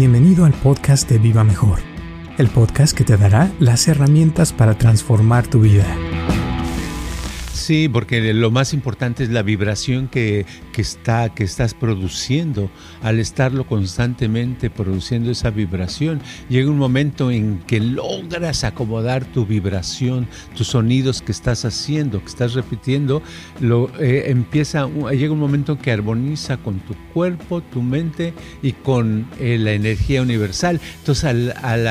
Bienvenido al podcast de Viva Mejor, el podcast que te dará las herramientas para transformar tu vida. Sí, porque lo más importante es la vibración que, que, está, que estás produciendo. Al estarlo constantemente produciendo esa vibración, llega un momento en que logras acomodar tu vibración, tus sonidos que estás haciendo, que estás repitiendo, lo, eh, empieza, llega un momento que armoniza con tu cuerpo, tu mente y con eh, la energía universal. Entonces, al,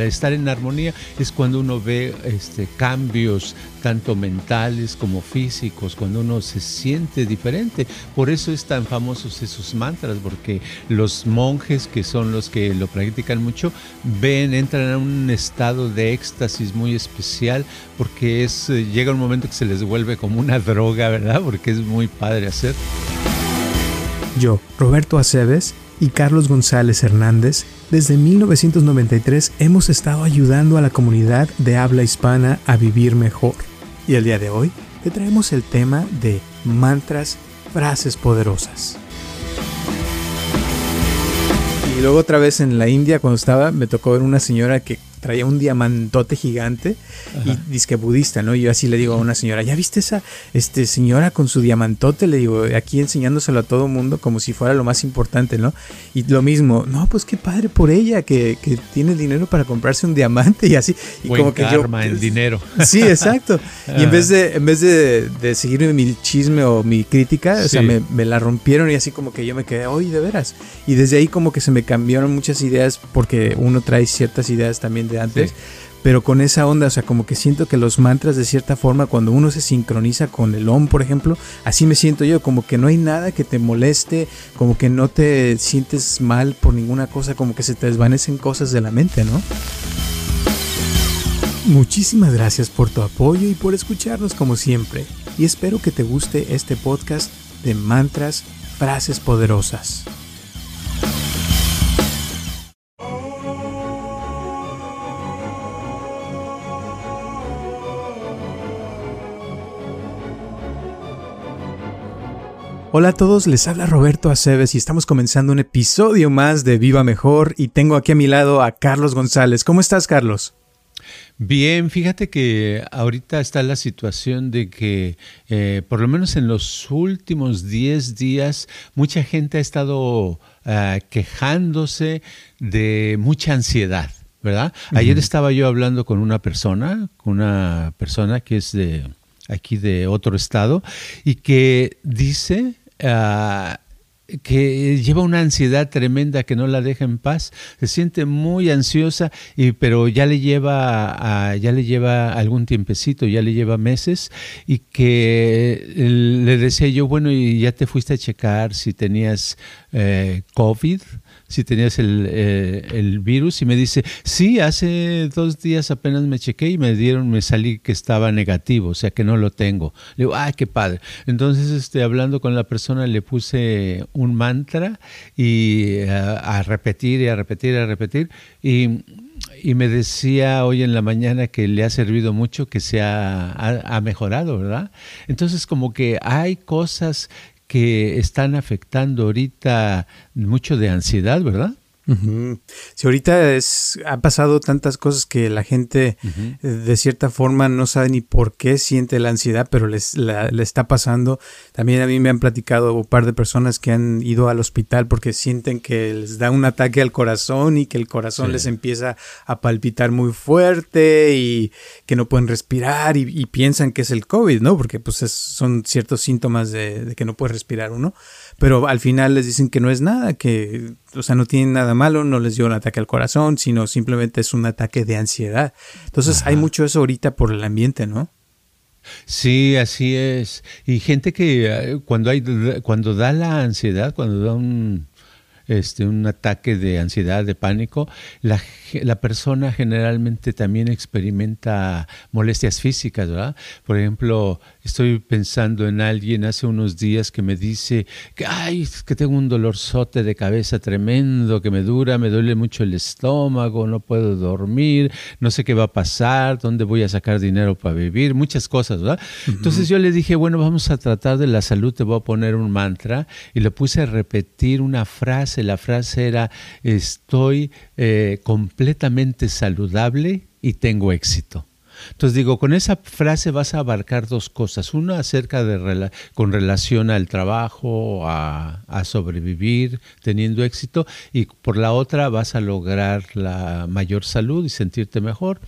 estar en armonía es cuando uno ve este, cambios tanto mentales como físicos, cuando uno se siente diferente. Por eso es tan famosos esos mantras, porque los monjes, que son los que lo practican mucho, ven, entran en un estado de éxtasis muy especial, porque es, eh, llega un momento que se les vuelve como una droga, ¿verdad? Porque es muy padre hacer. Yo, Roberto Aceves y Carlos González Hernández, desde 1993 hemos estado ayudando a la comunidad de habla hispana a vivir mejor. Y el día de hoy te traemos el tema de mantras, frases poderosas. Y luego otra vez en la India cuando estaba me tocó ver una señora que traía un diamantote gigante Ajá. y disque budista, ¿no? Y yo así le digo a una señora, ¿ya viste esa este, señora con su diamantote? Le digo, aquí enseñándoselo a todo mundo como si fuera lo más importante, ¿no? Y lo mismo, no, pues qué padre por ella que, que tiene dinero para comprarse un diamante y así. Y Buen como que karma, yo, el dinero. Sí, exacto. Y en vez de, en vez de, de seguirme mi chisme o mi crítica, sí. o sea, me, me, la rompieron y así como que yo me quedé, oye, de veras. Y desde ahí como que se me cambiaron muchas ideas porque uno trae ciertas ideas también de antes. Sí. Pero con esa onda, o sea, como que siento que los mantras de cierta forma, cuando uno se sincroniza con el OM, por ejemplo, así me siento yo, como que no hay nada que te moleste, como que no te sientes mal por ninguna cosa, como que se te desvanecen cosas de la mente, ¿no? Muchísimas gracias por tu apoyo y por escucharnos como siempre. Y espero que te guste este podcast de mantras, frases poderosas. Hola a todos, les habla Roberto Aceves y estamos comenzando un episodio más de Viva Mejor y tengo aquí a mi lado a Carlos González. ¿Cómo estás, Carlos? Bien, fíjate que ahorita está la situación de que eh, por lo menos en los últimos 10 días mucha gente ha estado uh, quejándose de mucha ansiedad. ¿verdad? Uh -huh. Ayer estaba yo hablando con una persona, con una persona que es de aquí de otro estado y que dice Uh, que lleva una ansiedad tremenda que no la deja en paz, se siente muy ansiosa, y, pero ya le lleva a, ya le lleva algún tiempecito, ya le lleva meses, y que le decía yo, bueno, y ya te fuiste a checar si tenías eh, COVID, si tenías el, eh, el, virus y me dice, sí, hace dos días apenas me chequé y me dieron, me salí que estaba negativo, o sea que no lo tengo. Le digo, ay, qué padre. Entonces, este, hablando con la persona, le puse un mantra y a, a repetir y a repetir y a repetir y y me decía hoy en la mañana que le ha servido mucho, que se ha, ha, ha, mejorado, ¿verdad? Entonces como que hay cosas que están afectando ahorita mucho de ansiedad, ¿verdad? Uh -huh. Si ahorita es, ha pasado tantas cosas que la gente uh -huh. de cierta forma no sabe ni por qué siente la ansiedad, pero les la, le está pasando. También a mí me han platicado un par de personas que han ido al hospital porque sienten que les da un ataque al corazón y que el corazón sí. les empieza a palpitar muy fuerte y que no pueden respirar y, y piensan que es el COVID, ¿no? Porque pues es, son ciertos síntomas de, de que no puede respirar uno pero al final les dicen que no es nada, que, o sea, no tienen nada malo, no les dio un ataque al corazón, sino simplemente es un ataque de ansiedad. Entonces Ajá. hay mucho eso ahorita por el ambiente, ¿no? Sí, así es. Y gente que eh, cuando hay cuando da la ansiedad, cuando da un este, un ataque de ansiedad, de pánico, la, la, persona generalmente también experimenta molestias físicas, ¿verdad? Por ejemplo, estoy pensando en alguien hace unos días que me dice que, ay, que tengo un dolorzote de cabeza tremendo, que me dura, me duele mucho el estómago, no puedo dormir, no sé qué va a pasar, dónde voy a sacar dinero para vivir, muchas cosas, ¿verdad? Uh -huh. Entonces yo le dije, bueno, vamos a tratar de la salud, te voy a poner un mantra y le puse a repetir una frase La frase era, estoy eh, completamente saludable y tengo éxito. Entonces digo, con esa frase vas a abarcar dos cosas. Una acerca de con relación al trabajo, a, sobrevivir teniendo éxito, y por la otra vas a lograr la mayor salud y sentirte mejor.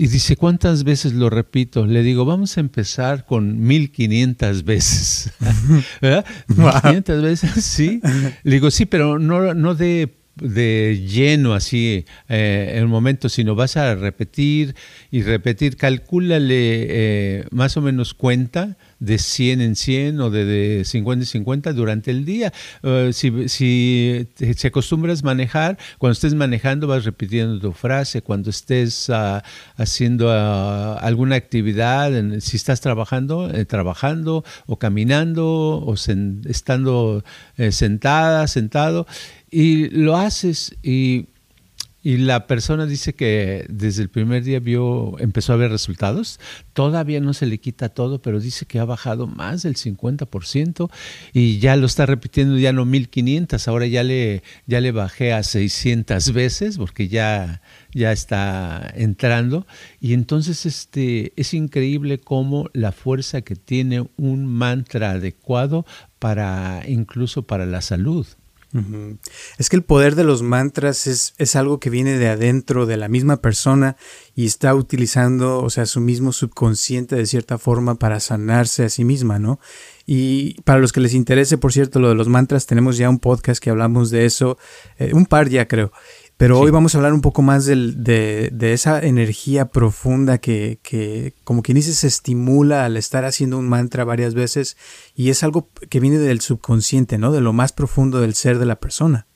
Y dice, ¿cuántas veces lo repito? Le digo, vamos a empezar con 1500 veces. ¿Verdad? 1500 veces, sí. Le digo, sí, pero no, no de de lleno así eh, en un momento, sino vas a repetir y repetir, calcúlale eh, más o menos cuenta de 100 en 100 o de, 50 en 50 durante el día. Eh, si, si te acostumbras a manejar, cuando estés manejando vas repitiendo tu frase, cuando estés ah, haciendo ah, alguna actividad, si estás trabajando, trabajando o caminando o estando sentada, sentado, y lo haces y, la persona dice que desde el primer día vio, empezó a ver resultados. Todavía no se le quita todo, pero dice que ha bajado más del 50% y ya lo está repitiendo ya no 1500, ahora ya le, ya le bajé a 600 veces porque ya, ya está entrando. Y entonces este, es increíble cómo la fuerza que tiene un mantra adecuado para incluso para la salud. Es que el poder de los mantras es, es, algo que viene de adentro de la misma persona y está utilizando, o sea, su mismo subconsciente de cierta forma para sanarse a sí misma, ¿no? Y para los que les interese, por cierto, lo de los mantras, tenemos ya un podcast que hablamos de eso, eh, un par ya creo. Pero hoy vamos a hablar un poco más de, esa energía profunda que, que, como quien dice, se estimula al estar haciendo un mantra varias veces y es algo que viene del subconsciente, ¿no? De lo más profundo del ser de la persona.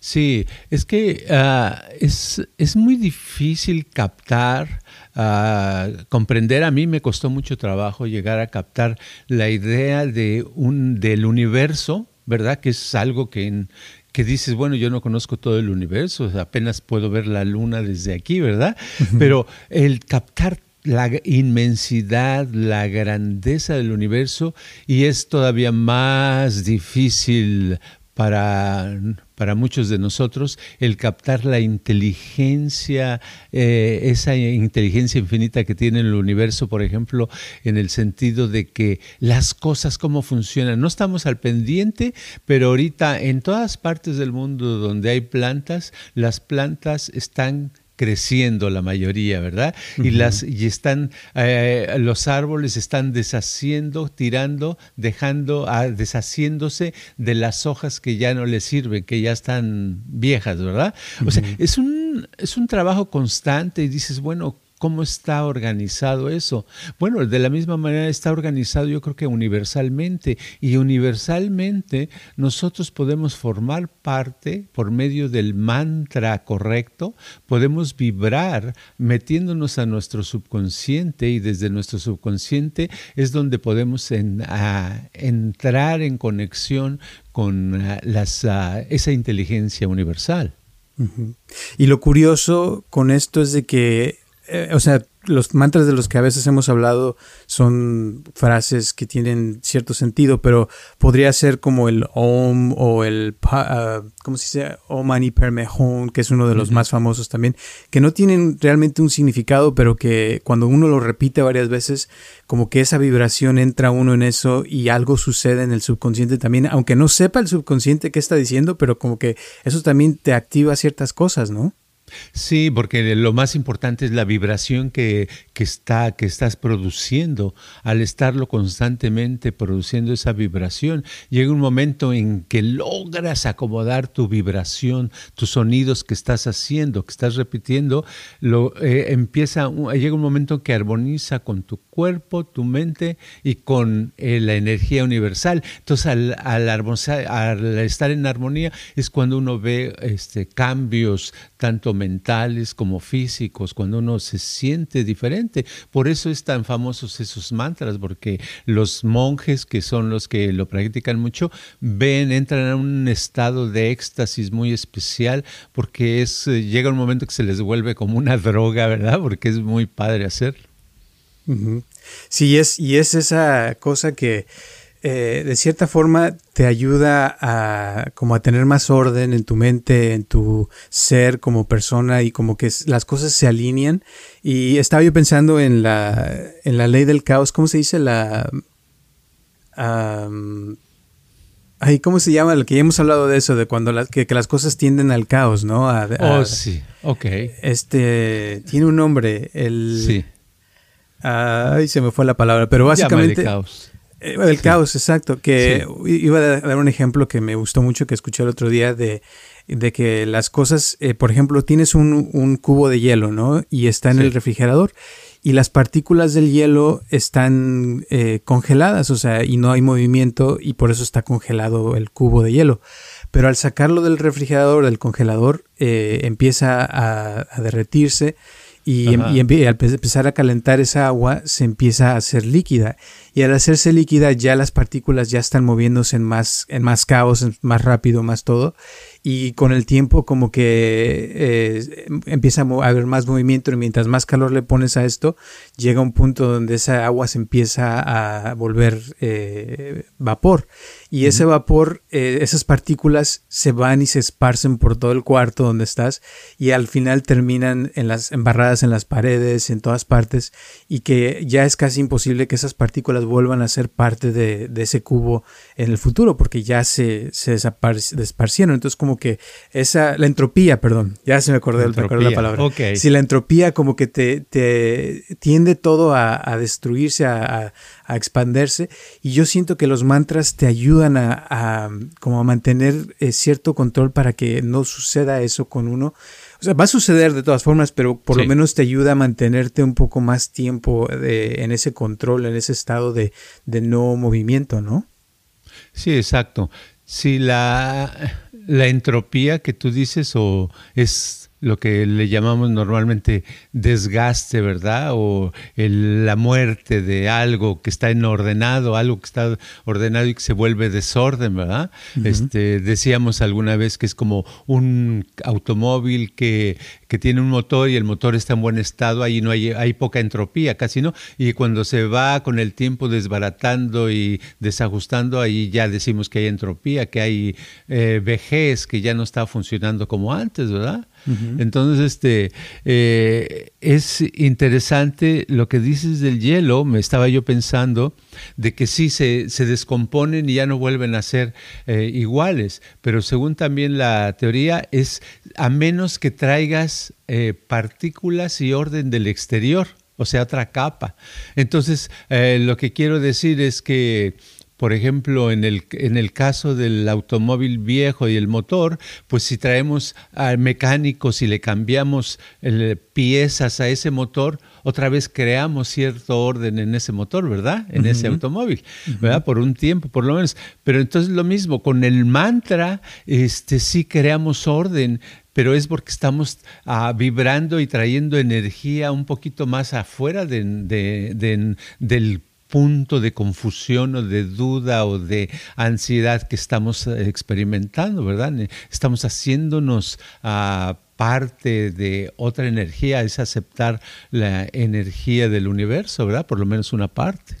Sí, es que ah, es, es, muy difícil captar, ah, comprender. A mí me costó mucho trabajo llegar a captar la idea de un, del universo, ¿verdad? Que es algo que en, que dices, bueno, yo no conozco todo el universo, apenas puedo ver la luna desde aquí, ¿verdad? Pero el captar la inmensidad, la grandeza del universo y es todavía más difícil para, para muchos de nosotros el captar la inteligencia, eh, esa inteligencia infinita que tiene el universo, por ejemplo, en el sentido de que las cosas, cómo funcionan. No estamos al pendiente, pero ahorita en todas partes del mundo donde hay plantas, las plantas están creciendo la mayoría, ¿verdad? Y las y están eh, los árboles están deshaciendo, tirando, dejando, ah, deshaciéndose de las hojas que ya no les sirven, que ya están viejas, ¿verdad? O sea, es un es un trabajo constante y dices, bueno, ¿Cómo está organizado eso? Bueno, de la misma manera está organizado yo creo que universalmente y universalmente nosotros podemos formar parte por medio del mantra correcto, podemos vibrar metiéndonos a nuestro subconsciente y desde nuestro subconsciente es donde podemos entrar en conexión con esa inteligencia universal. Y lo curioso con esto es de que eh, o sea, los mantras de los que a veces hemos hablado son frases que tienen cierto sentido, pero podría ser como el Om o el, uh, ¿cómo se dice? Om Mani Padme Hum, que es uno de los más famosos también, que no tienen realmente un significado, pero que cuando uno lo repite varias veces, como que esa vibración entra uno en eso y algo sucede en el subconsciente también, aunque no sepa el subconsciente qué está diciendo, pero como que eso también te activa ciertas cosas, ¿no? Sí, porque lo más importante es la vibración que, que, está, que estás produciendo. Al estarlo constantemente produciendo esa vibración, llega un momento en que logras acomodar tu vibración, tus sonidos que estás haciendo, que estás repitiendo, lo, eh, empieza, llega un momento que armoniza con tu cuerpo, tu mente y con eh, la energía universal. Entonces, al, estar en armonía es cuando uno ve este, cambios tanto mentales como físicos, cuando uno se siente diferente. Por eso es tan famosos esos mantras, porque los monjes, que son los que lo practican mucho, ven, entran a un estado de éxtasis muy especial, porque es, eh, llega un momento que se les vuelve como una droga, ¿verdad? Porque es muy padre hacerlo. Sí, es, y es esa cosa que eh, de cierta forma te ayuda a como a tener más orden en tu mente, en tu ser como persona y como que las cosas se alinean. Y estaba yo pensando en la, en la ley del caos, ¿cómo se dice? La... ay, ¿cómo se llama? Lo que ya hemos hablado de eso, de cuando las, que, las cosas tienden al caos, ¿no? oh, sí, ok. Este, tiene un nombre, el... Sí. Ay, se me fue la palabra, pero básicamente... caos. Eh, el caos, exacto. Que iba a dar un ejemplo que me gustó mucho que escuché el otro día de, que las cosas, eh, por ejemplo, tienes un, cubo de hielo, ¿no? Y está en el refrigerador y las partículas del hielo están eh, congeladas, o sea, y no hay movimiento y por eso está congelado el cubo de hielo. Pero al sacarlo del refrigerador, del congelador, empieza a, a derretirse y, em, y, al empezar a calentar esa agua se empieza a hacer líquida. Y al hacerse líquida ya las partículas ya están moviéndose en más en más caos más rápido más todo. Y con el tiempo como que eh, empieza a haber más movimiento. Y mientras más calor le pones a esto llega un punto donde esa agua se empieza a volver eh, vapor y ese vapor, eh, esas partículas se van y se esparcen por todo el cuarto donde estás y al final terminan en las embarradas en las paredes, en todas partes y que ya es casi imposible que esas partículas vuelvan a ser parte de, ese cubo en el futuro porque ya se, se desparcieron. Entonces como que esa, la entropía, perdón, ya se me acordé, de la palabra. Si la entropía como que te, te tiende todo a, destruirse, a, a expandirse y yo siento que los mantras te ayudan a, como a mantener eh, cierto control para que no suceda eso con uno. O sea, va a suceder de todas formas, pero por lo menos te ayuda a mantenerte un poco más tiempo en ese control, en ese estado de, de no movimiento, ¿no? Sí, exacto. Si la, la entropía que tú dices o es lo que le llamamos normalmente desgaste, ¿verdad? O la muerte de algo que está en ordenado, algo que está ordenado y que se vuelve desorden, ¿verdad? este, decíamos alguna vez que es como un automóvil que, que, tiene un motor y el motor está en buen estado, ahí no hay, hay poca entropía, casi no, y cuando se va con el tiempo desbaratando y desajustando, ahí ya decimos que hay entropía, que hay eh, vejez, que ya no está funcionando como antes, ¿verdad? Entonces, este, eh, es interesante lo que dices del hielo, me estaba yo pensando, de que sí se, se descomponen y ya no vuelven a ser eh, iguales, pero según también la teoría es a menos que traigas eh, partículas y orden del exterior, o sea, otra capa. Entonces, lo que quiero decir es que por ejemplo, en el, en el caso del automóvil viejo y el motor, pues si traemos al mecánico, si le cambiamos piezas a ese motor, otra vez creamos cierto orden en ese motor, ¿verdad? En ese automóvil, ¿verdad? Por un tiempo, por lo menos. Pero entonces lo mismo, con el mantra, este, sí creamos orden, pero es porque estamos ah, vibrando y trayendo energía un poquito más afuera de, del punto de confusión o de duda o de ansiedad que estamos eh, experimentando, ¿verdad? Estamos haciéndonos ah, parte de otra energía, es aceptar la energía del universo, ¿verdad? Por lo menos una parte.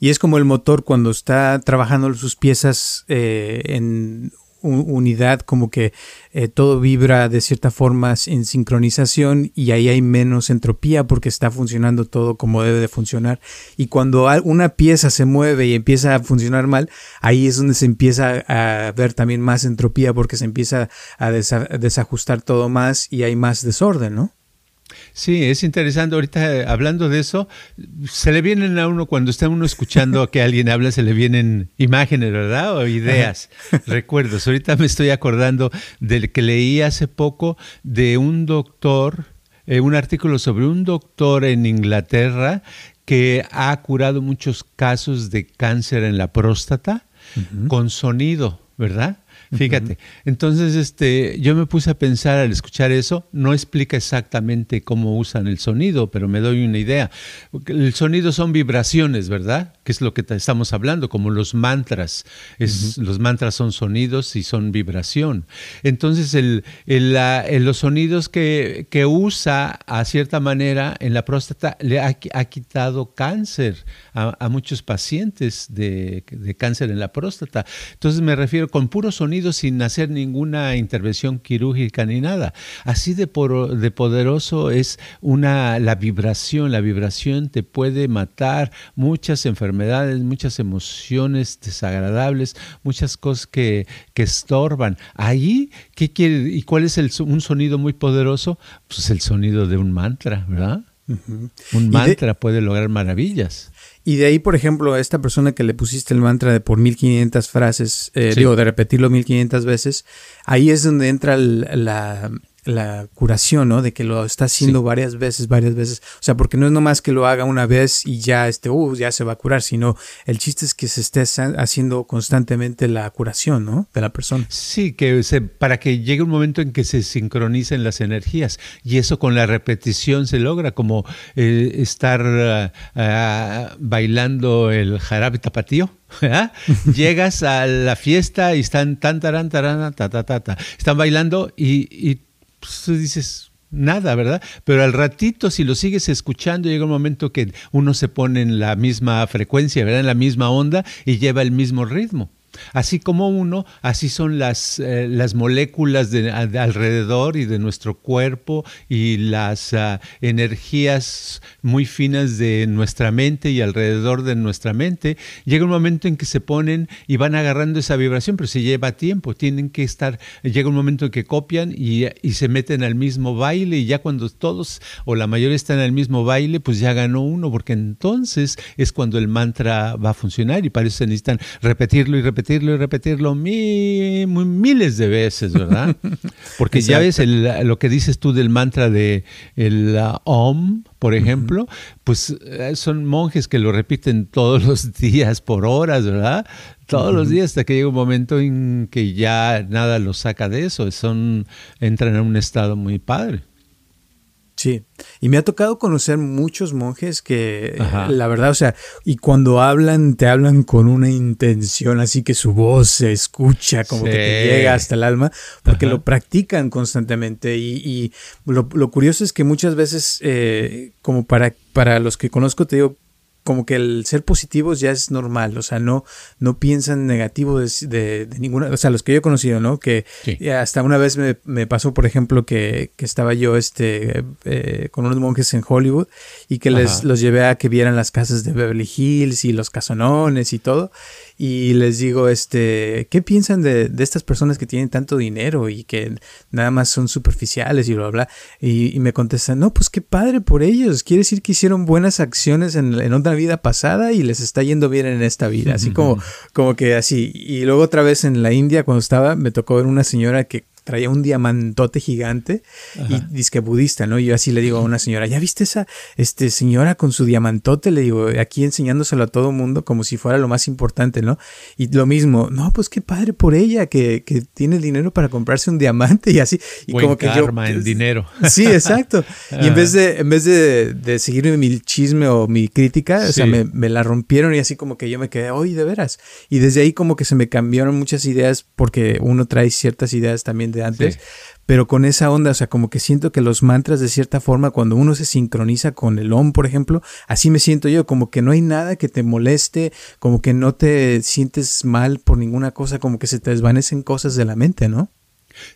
Y es como el motor cuando está trabajando sus piezas eh, en unidad, como que eh, todo vibra de cierta forma en sincronización y ahí hay menos entropía porque está funcionando todo como debe de funcionar. Y cuando una pieza se mueve y empieza a funcionar mal, ahí es donde se empieza a ver también más entropía porque se empieza a desajustar todo más y hay más desorden, ¿no? Sí, es interesante. Ahorita eh, hablando de eso, se le vienen a uno cuando está uno escuchando que alguien habla, se le vienen imágenes, ¿verdad? O ideas, recuerdos. Ahorita me estoy acordando del que leí hace poco de un doctor, eh, un artículo sobre un doctor en Inglaterra que ha curado muchos casos de cáncer en la próstata con sonido, ¿verdad? Fíjate. Entonces, este, yo me puse a pensar al escuchar eso, no explica exactamente cómo usan el sonido, pero me doy una idea. El sonido son vibraciones, ¿verdad? Que es lo que estamos hablando, como los mantras. Es, Los mantras son sonidos y son vibración. Entonces, el, los sonidos que, que, usa a cierta manera en la próstata le ha, quitado cáncer a, muchos pacientes de, de cáncer en la próstata. Entonces, me refiero con puro sonido sin hacer ninguna intervención quirúrgica ni nada. Así de, de poderoso es una, la vibración. La vibración te puede matar muchas enfermedades, muchas emociones desagradables, muchas cosas que, que estorban. Ahí, ¿qué quiere? ¿Y cuál es el, un sonido muy poderoso? Pues el sonido de un mantra, ¿verdad? Un mantra puede lograr maravillas. Y de ahí, por ejemplo, a esta persona que le pusiste el mantra de por 1500 frases, eh, digo, de repetirlo 1500 veces, ahí es donde entra la, la curación, ¿no? De que lo está haciendo varias veces, varias veces. O sea, porque no es nomás que lo haga una vez y ya, este, uh, ya se va a curar, sino el chiste es que se esté haciendo constantemente la curación, ¿no? De la persona. Sí, que se, para que llegue un momento en que se sincronicen las energías. Y eso con la repetición se logra, como eh, estar ah, ah, bailando el jarabe tapatío. Llegas a la fiesta y están tan, taran, taran, ta, ta, ta, ta. Están bailando y, y pues, tú dices, nada, ¿verdad? Pero al ratito, si lo sigues escuchando, llega un momento que uno se pone en la misma frecuencia, ¿verdad? En la misma onda y lleva el mismo ritmo. Así como uno, así son las, eh, las moléculas de, alrededor y de nuestro cuerpo y las ah, energías muy finas de nuestra mente y alrededor de nuestra mente. Llega un momento en que se ponen y van agarrando esa vibración, pero se lleva tiempo. Tienen que estar, llega un momento en que copian y, y se meten al mismo baile y ya cuando todos o la mayoría están al mismo baile, pues ya ganó uno, porque entonces es cuando el mantra va a funcionar y para eso se necesitan repetirlo y repetirlo repetirlo y repetirlo miles de veces, ¿verdad? Porque ya ves lo que dices tú del mantra de el Om, por ejemplo, pues eh, son monjes que lo repiten todos los días por horas, ¿verdad? Todos los días hasta que llega un momento en que ya nada los saca de eso, son entran en un estado muy padre. Sí, y me ha tocado conocer muchos monjes que, la verdad, o sea, y cuando hablan, te hablan con una intención, así que su voz se escucha como que te llega hasta el alma, porque lo practican constantemente. Y, lo, curioso es que muchas veces, eh, como para, para los que conozco, te digo, como que el ser positivos ya es normal, o sea, no, no piensan negativo de, ninguna, o sea, los que yo he conocido, ¿no? Que hasta una vez me, pasó, por ejemplo, que, estaba yo este, eh, con unos monjes en Hollywood y que les los llevé a que vieran las casas de Beverly Hills y los casonones y todo y les digo, este, ¿qué piensan de, de, estas personas que tienen tanto dinero y que nada más son superficiales y bla, bla? Y, y me contestan, no, pues qué padre por ellos, quiere decir que hicieron buenas acciones en, en otra vida pasada y les está yendo bien en esta vida, así como, como que así. Y luego otra vez en la India, cuando estaba, me tocó ver una señora que traía un diamantote gigante y dice que budista, ¿no? Y yo así le digo a una señora, ¿ya viste esa este, señora con su diamantote? Le digo, aquí enseñándoselo a todo mundo como si fuera lo más importante, ¿no? Y lo mismo, no, pues qué padre por ella que, que tiene dinero para comprarse un diamante y así. Y como que yo, el dinero. Sí, exacto. Y en vez de, en vez de, de seguirme mi chisme o mi crítica, o sea, me, me, la rompieron y así como que yo me quedé, oye, de veras. Y desde ahí como que se me cambiaron muchas ideas porque uno trae ciertas ideas también de antes, pero con esa onda, o sea, como que siento que los mantras de cierta forma, cuando uno se sincroniza con el OM, por ejemplo, así me siento yo, como que no hay nada que te moleste, como que no te sientes mal por ninguna cosa, como que se te desvanecen cosas de la mente, ¿no?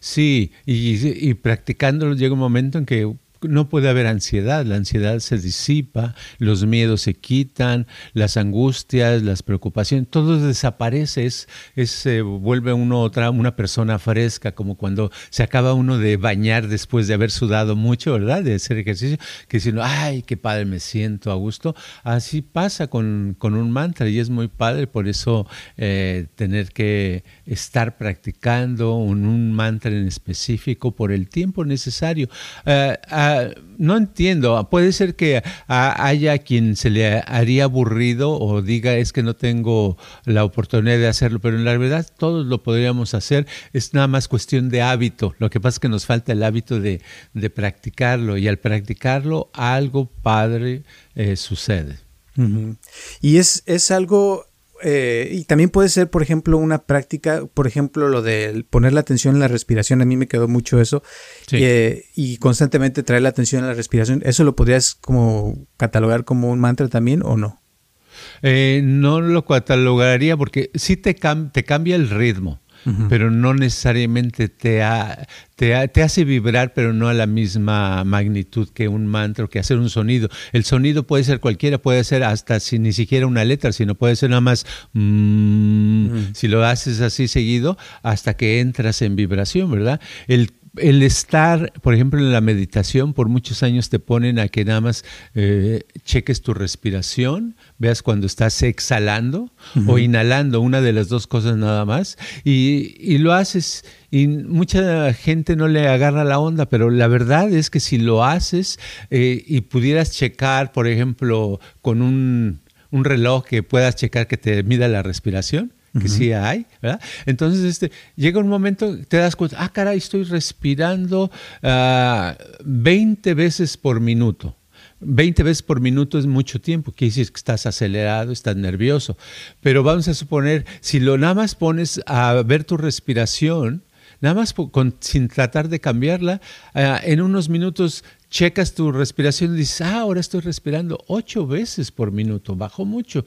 Sí, y, y practicándolo llega un momento en que no puede haber ansiedad, la ansiedad se disipa, los miedos se quitan, las angustias, las preocupaciones, todo desaparece, es, se vuelve uno otra, una persona fresca, como cuando se acaba uno de bañar después de haber sudado mucho, ¿verdad? De hacer ejercicio, que diciendo, ay, qué padre me siento a gusto. Así pasa con, un mantra y es muy padre, por eso eh, tener que estar practicando un, mantra en específico por el tiempo necesario. Eh, no entiendo. Puede ser que haya quien se le haría aburrido o diga es que no tengo la oportunidad de hacerlo, pero en la verdad todos lo podríamos hacer. Es nada más cuestión de hábito. Lo que pasa es que nos falta el hábito de, practicarlo y al practicarlo algo padre eh, sucede. Y es, es algo eh, y también puede ser, por ejemplo, una práctica, por ejemplo, lo de poner la atención en la respiración, a mí me quedó mucho eso, eh, y constantemente traer la atención en la respiración, ¿eso lo podrías como catalogar como un mantra también o no? Eh, no lo catalogaría porque sí te, te cambia el ritmo pero no necesariamente te, te, hace vibrar, pero no a la misma magnitud que un mantra, que hacer un sonido. El sonido puede ser cualquiera, puede ser hasta si ni siquiera una letra, sino puede ser nada más, mm, si lo haces así seguido, hasta que entras en vibración, ¿verdad? El el estar, por ejemplo, en la meditación, por muchos años te ponen a que nada más eh, cheques tu respiración, veas cuando estás exhalando o inhalando, una de las dos cosas nada más, y, lo haces y mucha gente no le agarra la onda, pero la verdad es que si lo haces eh, y pudieras checar, por ejemplo, con un, un reloj que puedas checar que te mida la respiración, que sí hay, ¿verdad? Entonces, este, llega un momento, te das cuenta, ah, caray, estoy respirando 20 ah, veces por minuto. 20 veces por minuto es mucho tiempo, quiere decir que estás acelerado, estás nervioso. Pero vamos a suponer, si lo nada más pones a ver tu respiración, nada más sin tratar de cambiarla, ah, en unos minutos checas tu respiración y dices, ah, ahora estoy respirando ocho veces por minuto, bajo mucho.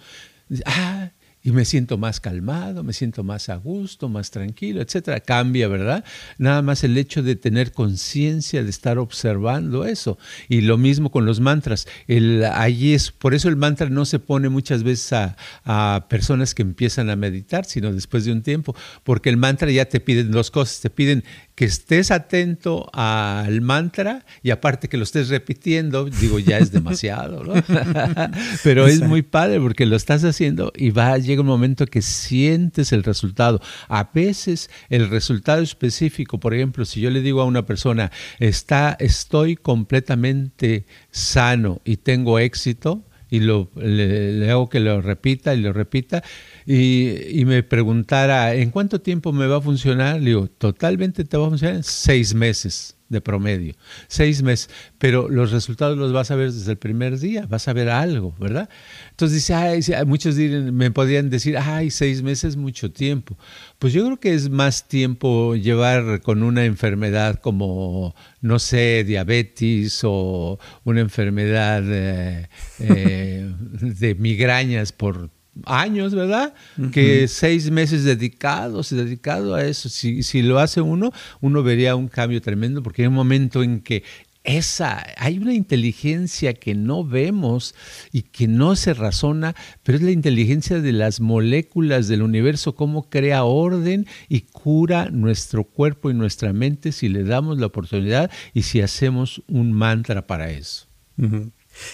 Ah, y me siento más calmado, me siento más a gusto, más tranquilo, etcétera. Cambia, ¿verdad? Nada más el hecho de tener conciencia de estar observando eso. Y lo mismo con los mantras. El, allí es, por eso el mantra no se pone muchas veces a, a, personas que empiezan a meditar, sino después de un tiempo, porque el mantra ya te piden dos cosas, te piden que estés atento al mantra y aparte que lo estés repitiendo, digo, ya es demasiado, ¿no? Pero es muy padre porque lo estás haciendo y va, llega un momento que sientes el resultado. A veces el resultado específico, por ejemplo, si yo le digo a una persona, está, estoy completamente sano y tengo éxito, y lo, le, hago que lo repita y lo repita, y, me preguntara, ¿en cuánto tiempo me va a funcionar? Le digo, totalmente te va a funcionar en seis meses de promedio, seis meses, pero los resultados los vas a ver desde el primer día, vas a ver algo, ¿verdad? Entonces dice, ay, muchos me podrían decir, ay, seis meses es mucho tiempo. Pues yo creo que es más tiempo llevar con una enfermedad como, no sé, diabetes o una enfermedad eh, eh, de migrañas por años, ¿verdad? Que seis meses dedicados, dedicado a eso. Si, si lo hace uno, uno vería un cambio tremendo, porque hay un momento en que esa, hay una inteligencia que no vemos y que no se razona, pero es la inteligencia de las moléculas del universo, cómo crea orden y cura nuestro cuerpo y nuestra mente si le damos la oportunidad y si hacemos un mantra para eso.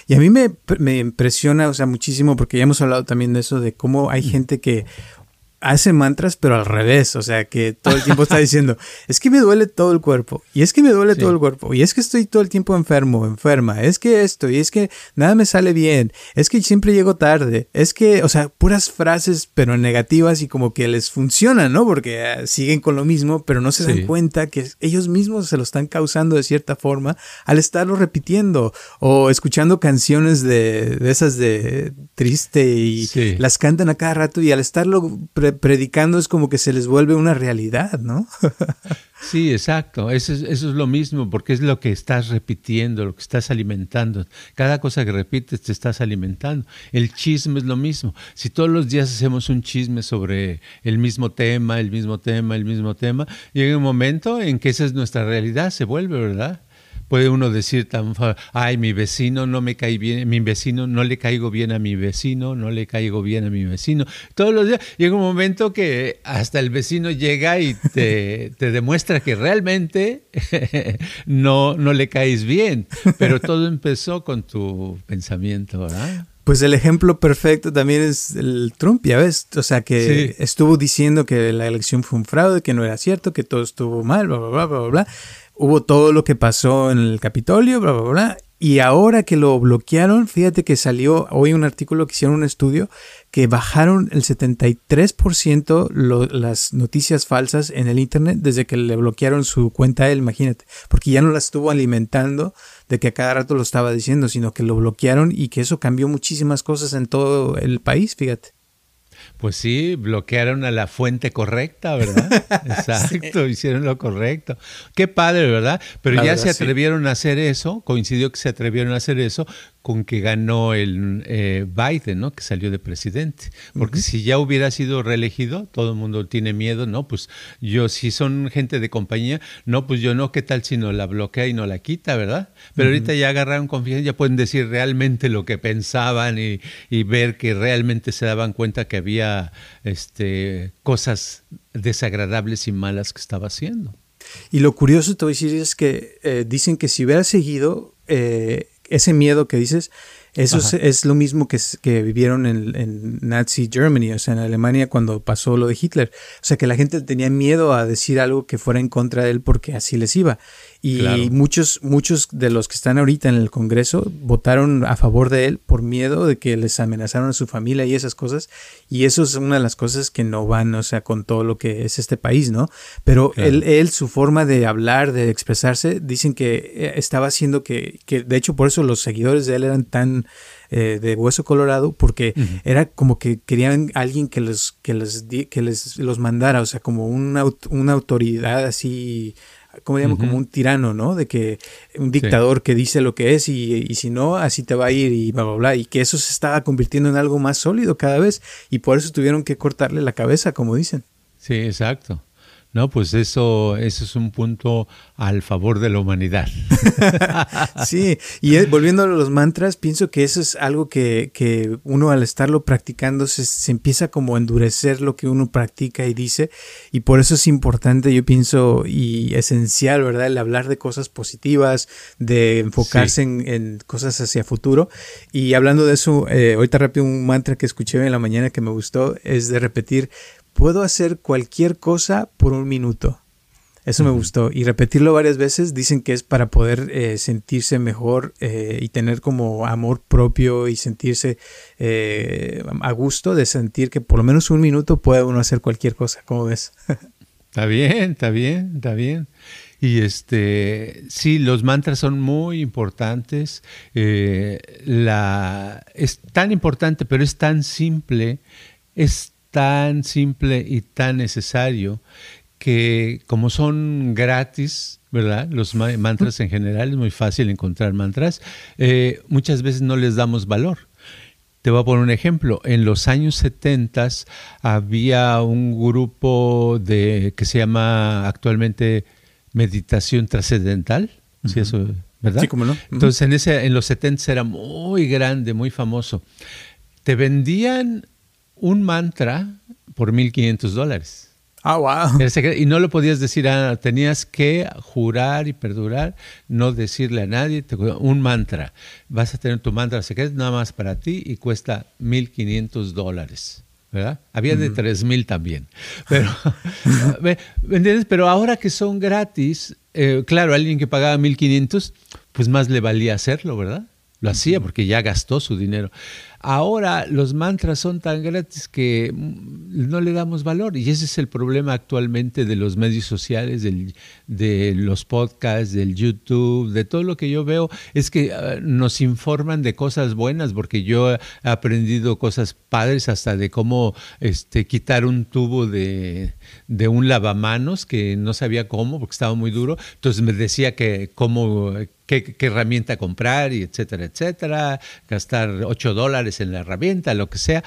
Y a mí me, me, impresiona, o sea, muchísimo, porque ya hemos hablado también de eso, de cómo hay gente que hace mantras, pero al revés, o sea, que todo el tiempo está diciendo, es que me duele todo el cuerpo, y es que me duele todo el cuerpo, y es que estoy todo el tiempo enfermo, enferma, es que esto, y es que nada me sale bien, es que siempre llego tarde, es que, o sea, puras frases, pero negativas y como que les funcionan, ¿no? Porque ah, siguen con lo mismo, pero no se dan cuenta que ellos mismos se lo están causando de cierta forma al estarlo repitiendo o escuchando canciones de, de esas de triste y las cantan a cada rato y al estarlo predicando es como que se les vuelve una realidad, ¿no? sí, exacto. Eso es, eso es lo mismo, porque es lo que estás repitiendo, lo que estás alimentando. Cada cosa que repites te estás alimentando. El chisme es lo mismo. Si todos los días hacemos un chisme sobre el mismo tema, el mismo tema, el mismo tema, llega un momento en que esa es nuestra realidad, se vuelve, ¿verdad? Puede uno decir tan ay mi vecino no me cae bien mi vecino no le caigo bien a mi vecino no le caigo bien a mi vecino todos los días llega un momento que hasta el vecino llega y te, te demuestra que realmente no no le caes bien pero todo empezó con tu pensamiento ¿verdad? Pues el ejemplo perfecto también es el Trump, ya ves, o sea que estuvo diciendo que la elección fue un fraude, que no era cierto, que todo estuvo mal, bla, bla, bla, bla, bla. Hubo todo lo que pasó en el Capitolio, bla, bla, bla. Y ahora que lo bloquearon, fíjate que salió hoy un artículo que hicieron un estudio que bajaron el 73% las noticias falsas en el Internet desde que le bloquearon su cuenta a él, imagínate, porque ya no la estuvo alimentando de que a cada rato lo estaba diciendo, sino que lo bloquearon y que eso cambió muchísimas cosas en todo el país, fíjate. Pues sí, bloquearon a la fuente correcta, ¿verdad? Exacto, hicieron lo correcto. Qué padre, ¿verdad? Pero ya se atrevieron a hacer eso, coincidió que se atrevieron a hacer eso con que ganó el eh, Biden, ¿no? Que salió de presidente. Porque si ya hubiera sido reelegido, todo el mundo tiene miedo, ¿no? Pues yo, si son gente de compañía, no, pues yo no, ¿qué tal si no la bloquea y no la quita, ¿verdad? Pero ahorita ya agarraron confianza, ya pueden decir realmente lo que pensaban y, y, ver que realmente se daban cuenta que había este, cosas desagradables y malas que estaba haciendo. Y lo curioso, te voy a decir, es que eh, dicen que si hubiera seguido eh, ese miedo que dices, eso es, lo mismo que, que vivieron en, en, Nazi Germany, o sea, en Alemania cuando pasó lo de Hitler. O sea, que la gente tenía miedo a decir algo que fuera en contra de él porque así les iba. Y muchos, muchos de los que están ahorita en el Congreso votaron a favor de él por miedo de que les amenazaron a su familia y esas cosas. Y eso es una de las cosas que no van, o sea, con todo lo que es este país, ¿no? Pero él, él, su forma de hablar, de expresarse, dicen que eh, estaba haciendo que, que, de hecho, por eso los seguidores de él eran tan eh, de hueso colorado porque era como que querían alguien que los que les que les los mandara o sea como una, una autoridad así como digamos, como un tirano, ¿no? De que un dictador que dice lo que es y, y, si no, así te va a ir y bla, bla, bla. Y que eso se estaba convirtiendo en algo más sólido cada vez y por eso tuvieron que cortarle la cabeza, como dicen. Sí, exacto. No, pues eso, eso es un punto al favor de la humanidad. sí, y volviendo a los mantras, pienso que eso es algo que, que uno al estarlo practicando se, se, empieza como a endurecer lo que uno practica y dice, y por eso es importante, yo pienso, y esencial, ¿verdad? El hablar de cosas positivas, de enfocarse en, en, cosas hacia futuro. Y hablando de eso, eh, ahorita rápido un mantra que escuché en la mañana que me gustó es de repetir, puedo hacer cualquier cosa por un minuto. Eso me gustó. Y repetirlo varias veces dicen que es para poder eh, sentirse mejor eh, y tener como amor propio y sentirse eh, a gusto de sentir que por lo menos un minuto puede uno hacer cualquier cosa. ¿Cómo ves? está bien, está bien, está bien. Y este, sí, los mantras son muy importantes. la, es tan importante, pero es tan simple. Es tan simple y tan necesario que como son gratis, ¿verdad? Los mantras en general, es muy fácil encontrar mantras, eh, muchas veces no les damos valor. Te voy a poner un ejemplo. En los años 70 había un grupo de, que se llama actualmente Meditación Trascendental. eso, ¿verdad? Sí, cómo no. Entonces, en, ese, en los 70 era muy grande, muy famoso. Te vendían un mantra por 1.500 dólares. Ah, wow. Y no lo podías decir a tenías que jurar y perdurar, no decirle a nadie, un mantra. Vas a tener tu mantra secreto nada más para ti y cuesta 1.500 dólares. ¿verdad? Había de 3.000 también. Pero, ¿me, entiendes? Pero ahora que son gratis, eh, claro, alguien que pagaba 1.500, pues más le valía hacerlo, ¿verdad? Lo hacía porque ya gastó su dinero. Ahora los mantras son tan gratis que mm, no le damos valor. Y ese es el problema actualmente de los medios sociales, de los podcasts, del YouTube, de todo lo que yo veo, es que ah, nos informan de cosas buenas porque yo he aprendido cosas padres hasta de cómo este, quitar un tubo de, de un lavamanos que no sabía cómo porque estaba muy duro, entonces me decía que cómo qué, herramienta comprar y etcétera, etcétera, gastar 8 dólares en la herramienta, lo que sea,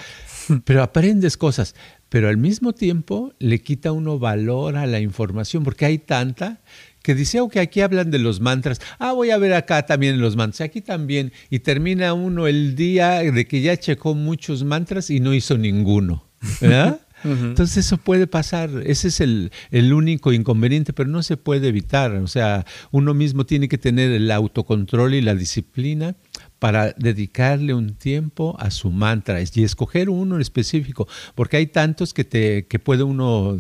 pero aprendes cosas, pero al mismo tiempo le quita uno valor a la información porque hay tanta que dice, ok, aquí hablan de los mantras, ah, voy a ver acá también los mantras, aquí también, y termina uno el día de que ya checó muchos mantras y no hizo ninguno, ¿verdad? Entonces eso puede pasar, ese es el, único inconveniente, pero no se puede evitar. O sea, uno mismo tiene que tener el autocontrol y la disciplina para dedicarle un tiempo a su mantra y escoger uno en específico, porque hay tantos que, te, que puede uno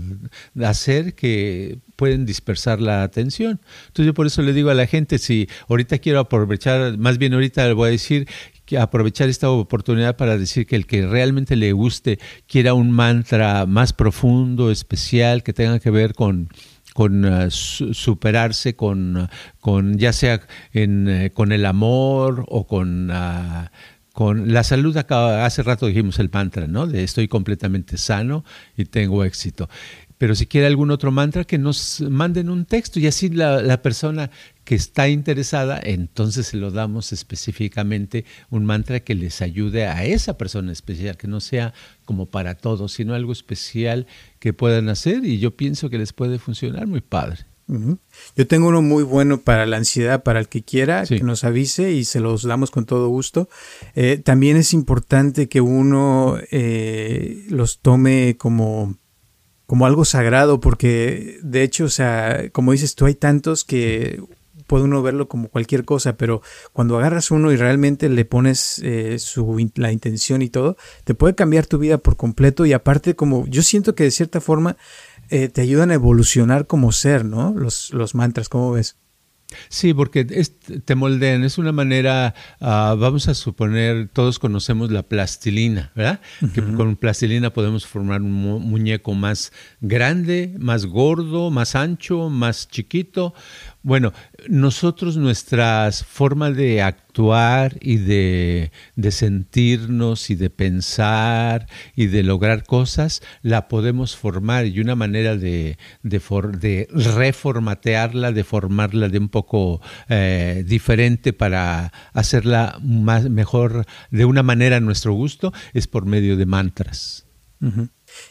hacer que pueden dispersar la atención. Entonces yo por eso le digo a la gente, si ahorita quiero aprovechar, más bien ahorita le voy a decir que aprovechar esta oportunidad para decir que el que realmente le guste quiera un mantra más profundo, especial, que tenga que ver con con uh, superarse, con, con ya sea en, uh, con el amor o con, uh, con la salud. Acá, hace rato dijimos el mantra, ¿no? De estoy completamente sano y tengo éxito. Pero si quiere algún otro mantra, que nos manden un texto y así la, la persona que está interesada, entonces se lo damos específicamente un mantra que les ayude a esa persona especial, que no sea como para todos, sino algo especial que puedan hacer y yo pienso que les puede funcionar muy padre. Yo tengo uno muy bueno para la ansiedad, para el que quiera, que nos avise y se los damos con todo gusto. Eh, también es importante que uno eh, los tome como como algo sagrado, porque de hecho, o sea, como dices tú, hay tantos que puede uno verlo como cualquier cosa, pero cuando agarras uno y realmente le pones eh, su, la intención y todo, te puede cambiar tu vida por completo y aparte como yo siento que de cierta forma eh, te ayudan a evolucionar como ser, ¿no? Los, los mantras, ¿cómo ves? Sí, porque te moldean, es una manera, uh, vamos a suponer, todos conocemos la plastilina, ¿verdad? Que con plastilina podemos formar un muñeco más grande, más gordo, más ancho, más chiquito. Bueno, nosotros nuestra forma de actuar y de, sentirnos y de pensar y de lograr cosas la podemos formar y una manera de, de, reformatearla, de formarla de un poco eh, diferente para hacerla más mejor de una manera a nuestro gusto es por medio de mantras.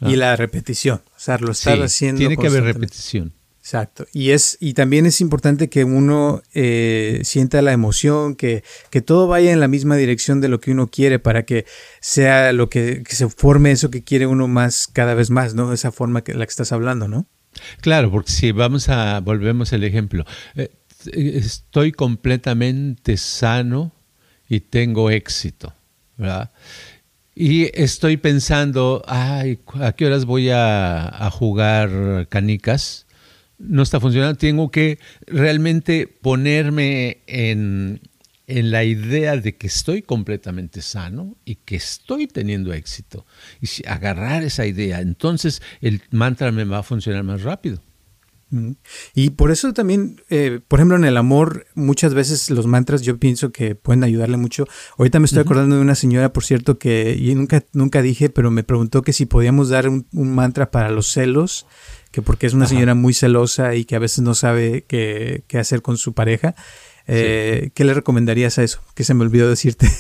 Y la repetición, o sea, lo estar haciendo. Tiene que haber repetición. Exacto. Y es, y también es importante que uno eh, sienta la emoción, que, que, todo vaya en la misma dirección de lo que uno quiere para que sea lo que, se forme eso que quiere uno más cada vez más, ¿no? Esa forma que la que estás hablando, ¿no? Claro, porque si vamos a, volvemos al ejemplo, eh, estoy completamente sano y tengo éxito, ¿verdad? Y estoy pensando, ay, ¿a qué horas voy a jugar canicas? No está funcionando. Tengo que realmente ponerme en, la idea de que estoy completamente sano y que estoy teniendo éxito. Y si agarrar esa idea, entonces el mantra me va a funcionar más rápido. Y por eso también, eh, por ejemplo, en el amor, muchas veces los mantras yo pienso que pueden ayudarle mucho. Ahorita me estoy acordando de una señora, por cierto, que y nunca, nunca dije, pero me preguntó que si podíamos dar un mantra para los celos que porque es una señora muy celosa y que a veces no sabe qué, hacer con su pareja. Eh, ¿Qué le recomendarías a eso? Que se me olvidó decirte.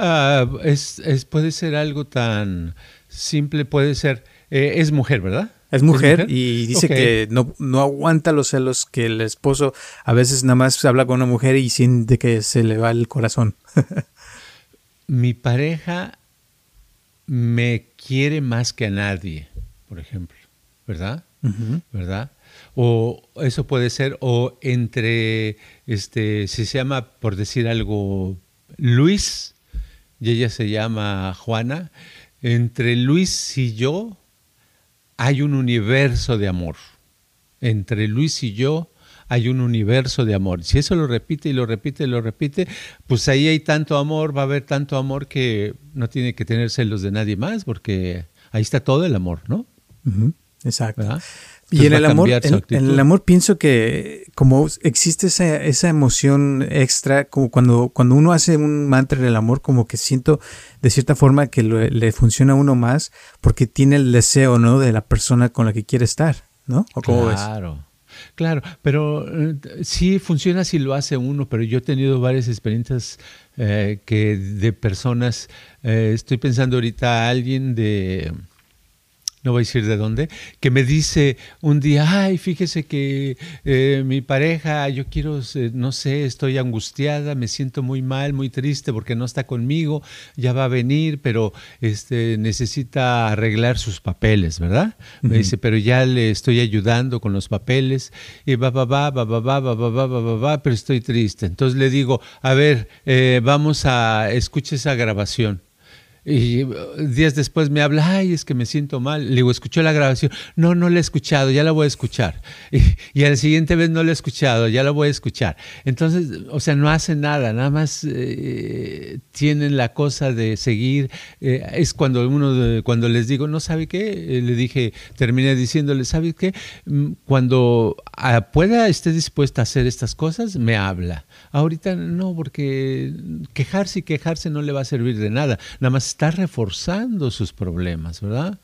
Ah, es, puede ser algo tan simple, puede ser, eh, es mujer, ¿verdad? Es mujer, y dice que no, no aguanta los celos, que el esposo a veces nada más habla con una mujer y siente que se le va el corazón. Mi pareja me quiere más que a nadie, por ejemplo. ¿verdad? ¿Verdad? O eso puede ser, o entre, este, si se llama, por decir algo, Luis, y ella se llama Juana, entre Luis y yo hay un universo de amor. Entre Luis y yo hay un universo de amor. Si eso lo repite y lo repite y lo repite, pues ahí hay tanto amor, va a haber tanto amor que no tiene que tener celos de nadie más, porque ahí está todo el amor, ¿no? Exacto. Y en el amor, en, el amor pienso que como existe esa, esa, emoción extra, como cuando, cuando uno hace un mantra en el amor, como que siento de cierta forma que le funciona a uno más porque tiene el deseo, ¿no? De la persona con la que quiere estar, ¿no? ¿O cómo claro. Claro, pero eh, sí funciona si lo hace uno, pero yo he tenido varias experiencias eh, que de personas, eh, estoy pensando ahorita a alguien de, no voy a decir de dónde, que me dice un día, ay, fíjese que eh, mi pareja, yo quiero, no sé, estoy angustiada, me siento muy mal, muy triste porque no está conmigo, ya va a venir, pero este, necesita arreglar sus papeles, ¿verdad? Me dice, pero ya le estoy ayudando con los papeles, y va, va, va, va, va, va, va, va, va, va, va, va pero estoy triste. Entonces le digo, a ver, eh, vamos a, escuche esa grabación. Y días después me habla, ay, es que me siento mal. Le digo, ¿escuchó la grabación? No, no la he escuchado, ya la voy a escuchar. Y, y a la siguiente vez no la he escuchado, ya la voy a escuchar. Entonces, o sea, no hace nada, nada más eh, tienen la cosa de seguir. Eh, es cuando uno, cuando les digo, no sabe qué, eh, le dije, terminé diciéndole, ¿sabe qué? Mm, cuando ah, pueda, esté dispuesta a hacer estas cosas, me habla. Ahorita no, porque quejarse y quejarse no le va a servir de nada. Nada más está reforzando sus problemas, ¿verdad?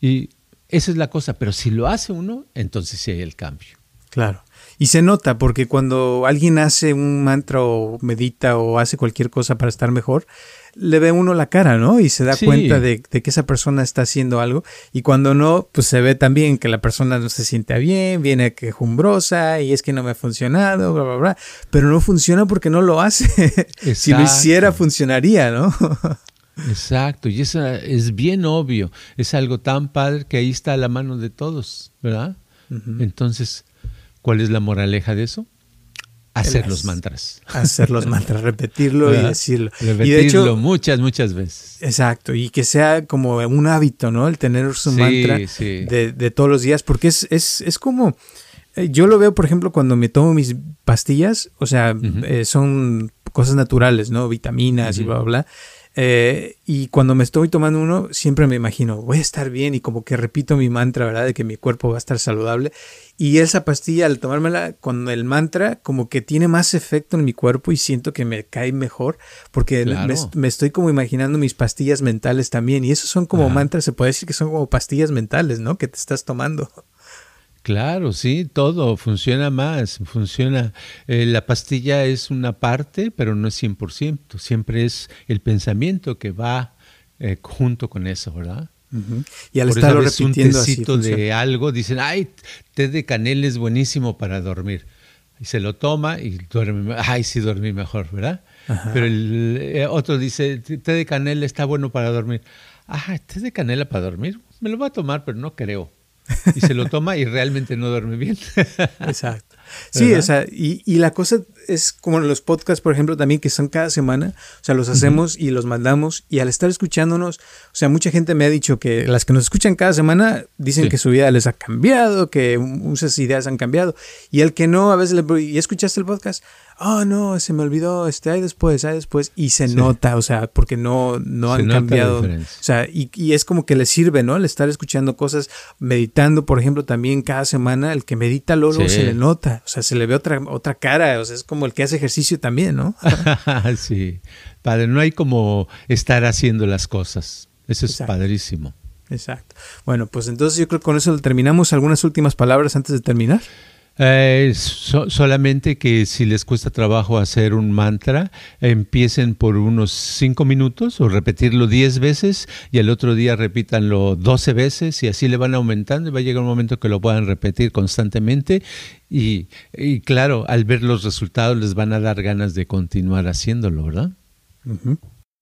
Y esa es la cosa, pero si lo hace uno, entonces sí hay el cambio. Claro. Y se nota porque cuando alguien hace un mantra o medita o hace cualquier cosa para estar mejor, le ve uno la cara, ¿no? Y se da cuenta de, que esa persona está haciendo algo. Y cuando no, pues se ve también que la persona no se siente bien, viene quejumbrosa y es que no me ha funcionado, bla, bla, bla. Pero no funciona porque no lo hace. si lo hiciera, funcionaría, ¿no? Exacto, y eso es bien obvio, es algo tan padre que ahí está a la mano de todos, ¿verdad? Entonces, ¿cuál es la moraleja de eso? Hacer los mantras. Hacer los mantras, repetirlo y decirlo. Repetirlo y de hecho, muchas, muchas veces. Exacto, y que sea como un hábito, ¿no? El tener su mantra De, todos los días, porque es, es, es como, eh, yo lo veo, por ejemplo, cuando me tomo mis pastillas, o sea, eh, son cosas naturales, ¿no? Vitaminas y bla, bla, bla. Eh, y cuando me estoy tomando uno, siempre me imagino, voy a estar bien y como que repito mi mantra, ¿verdad? De que mi cuerpo va a estar saludable. Y esa pastilla, al tomármela con el mantra, como que tiene más efecto en mi cuerpo y siento que me cae mejor porque me, estoy como imaginando mis pastillas mentales también. Y esos son como mantras, se puede decir que son como pastillas mentales, ¿no? Que te estás tomando. Claro, sí, todo funciona más, funciona. Eh, la pastilla es una parte, pero no es 100%, siempre es el pensamiento que va eh, junto con eso, ¿verdad? Y al estar repitiendo un tecito de algo, dicen, ay, té de canela es buenísimo para dormir. Y se lo toma y duerme, ay, sí dormí mejor, ¿verdad? Pero el eh, otro dice, té de canela está bueno para dormir. Ah, té de canela para dormir, me lo voy a tomar, pero no creo y se lo toma y realmente no duerme bien. Exacto. Sí, o sea, y, y, la cosa es como los podcasts, por ejemplo, también que son cada semana, o sea, los hacemos y los mandamos y al estar escuchándonos, o sea, mucha gente me ha dicho que las que nos escuchan cada semana dicen que su vida les ha cambiado, que muchas ideas han cambiado y el que no, a veces le ¿y escuchaste el podcast? oh no, se me olvidó, este, hay después, hay después, y se nota, o sea, porque no, no han cambiado. O sea, y, y, es como que le sirve, ¿no? El estar escuchando cosas, meditando, por ejemplo, también cada semana, el que medita luego se le nota, o sea, se le ve otra, otra cara, o sea, es como el que hace ejercicio también, ¿no? sí, padre, no hay como estar haciendo las cosas, eso es padrísimo. Exacto. Bueno, pues entonces yo creo que con eso terminamos. ¿Algunas últimas palabras antes de terminar? Eh, solamente que si les cuesta trabajo hacer un mantra, empiecen por unos cinco minutos o repetirlo diez veces y el otro día repítanlo doce veces y así le van aumentando y va a llegar un momento que lo puedan repetir constantemente y, y claro, al ver los resultados les van a dar ganas de continuar haciéndolo, ¿verdad?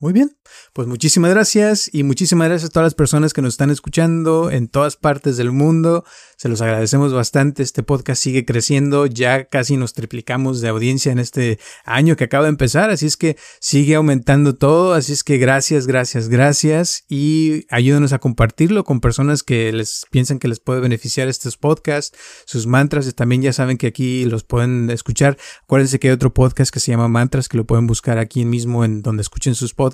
Muy bien, pues muchísimas gracias y muchísimas gracias a todas las personas que nos están escuchando en todas partes del mundo. Se los agradecemos bastante. Este podcast sigue creciendo. Ya casi nos triplicamos de audiencia en este año que acaba de empezar. Así es que sigue aumentando todo. Así es que gracias, gracias, gracias. Y ayúdenos a compartirlo con personas que les piensan que les puede beneficiar estos podcasts, sus mantras. También ya saben que aquí los pueden escuchar. Acuérdense que hay otro podcast que se llama Mantras que lo pueden buscar aquí mismo en donde escuchen sus podcasts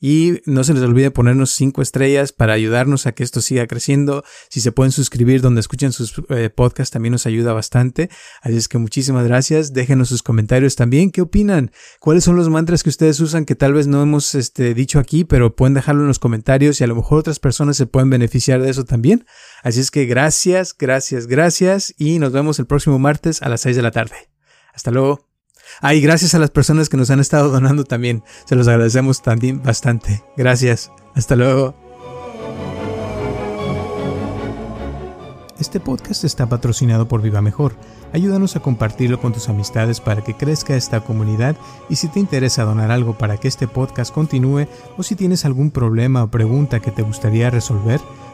Y no se les olvide ponernos cinco estrellas para ayudarnos a que esto siga creciendo. Si se pueden suscribir donde escuchen sus eh, podcasts también nos ayuda bastante. Así es que muchísimas gracias. Déjenos sus comentarios también. ¿Qué opinan? ¿Cuáles son los mantras que ustedes usan que tal vez no hemos este, dicho aquí, pero pueden dejarlo en los comentarios y a lo mejor otras personas se pueden beneficiar de eso también? Así es que gracias, gracias, gracias y nos vemos el próximo martes a las 6 de la tarde. Hasta luego. Ah, gracias a las personas que nos han estado donando también. Se los agradecemos también bastante. Gracias. Hasta luego. Este podcast está patrocinado por Viva Mejor. Ayúdanos a compartirlo con tus amistades para que crezca esta comunidad y si te interesa donar algo para que este podcast continúe o si tienes algún problema o pregunta que te gustaría resolver,